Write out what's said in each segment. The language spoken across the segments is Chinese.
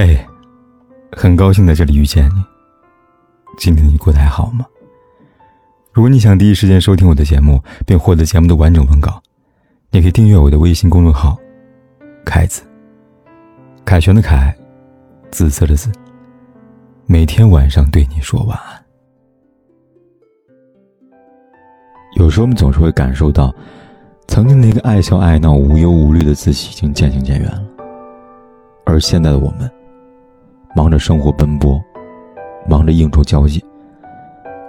嘿，很高兴在这里遇见你。今天你过得还好吗？如果你想第一时间收听我的节目，并获得节目的完整文稿，你可以订阅我的微信公众号“凯子”。凯旋的凯，紫色的紫。每天晚上对你说晚安。有时候我们总是会感受到，曾经那个爱笑爱闹、无忧无虑的自己已经渐行渐远了，而现在的我们。忙着生活奔波，忙着应酬交际，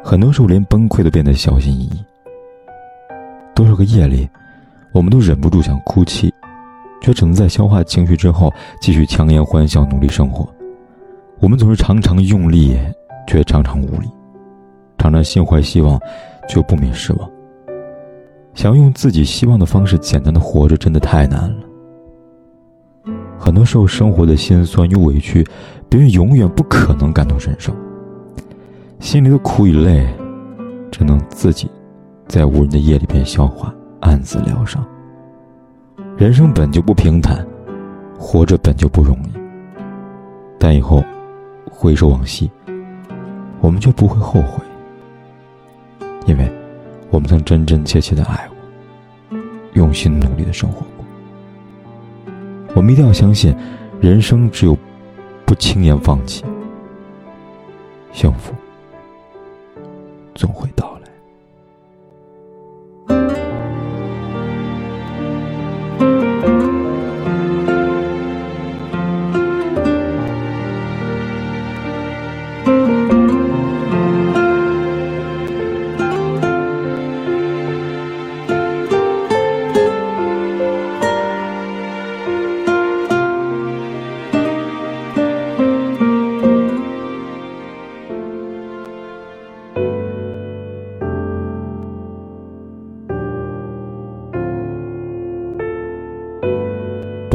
很多时候连崩溃都变得小心翼翼。多少个夜里，我们都忍不住想哭泣，却只能在消化情绪之后继续强颜欢笑，努力生活。我们总是常常用力，却常常无力；常常心怀希望，却不免失望。想要用自己希望的方式简单的活着，真的太难了。很多时候，生活的辛酸与委屈。别人永远不可能感同身受，心里的苦与累，只能自己在无人的夜里边消化，暗自疗伤。人生本就不平坦，活着本就不容易。但以后回首往昔，我们就不会后悔，因为我们曾真真切切的爱过，用心努力的生活。我们一定要相信，人生只有。不轻言放弃，幸福总会到。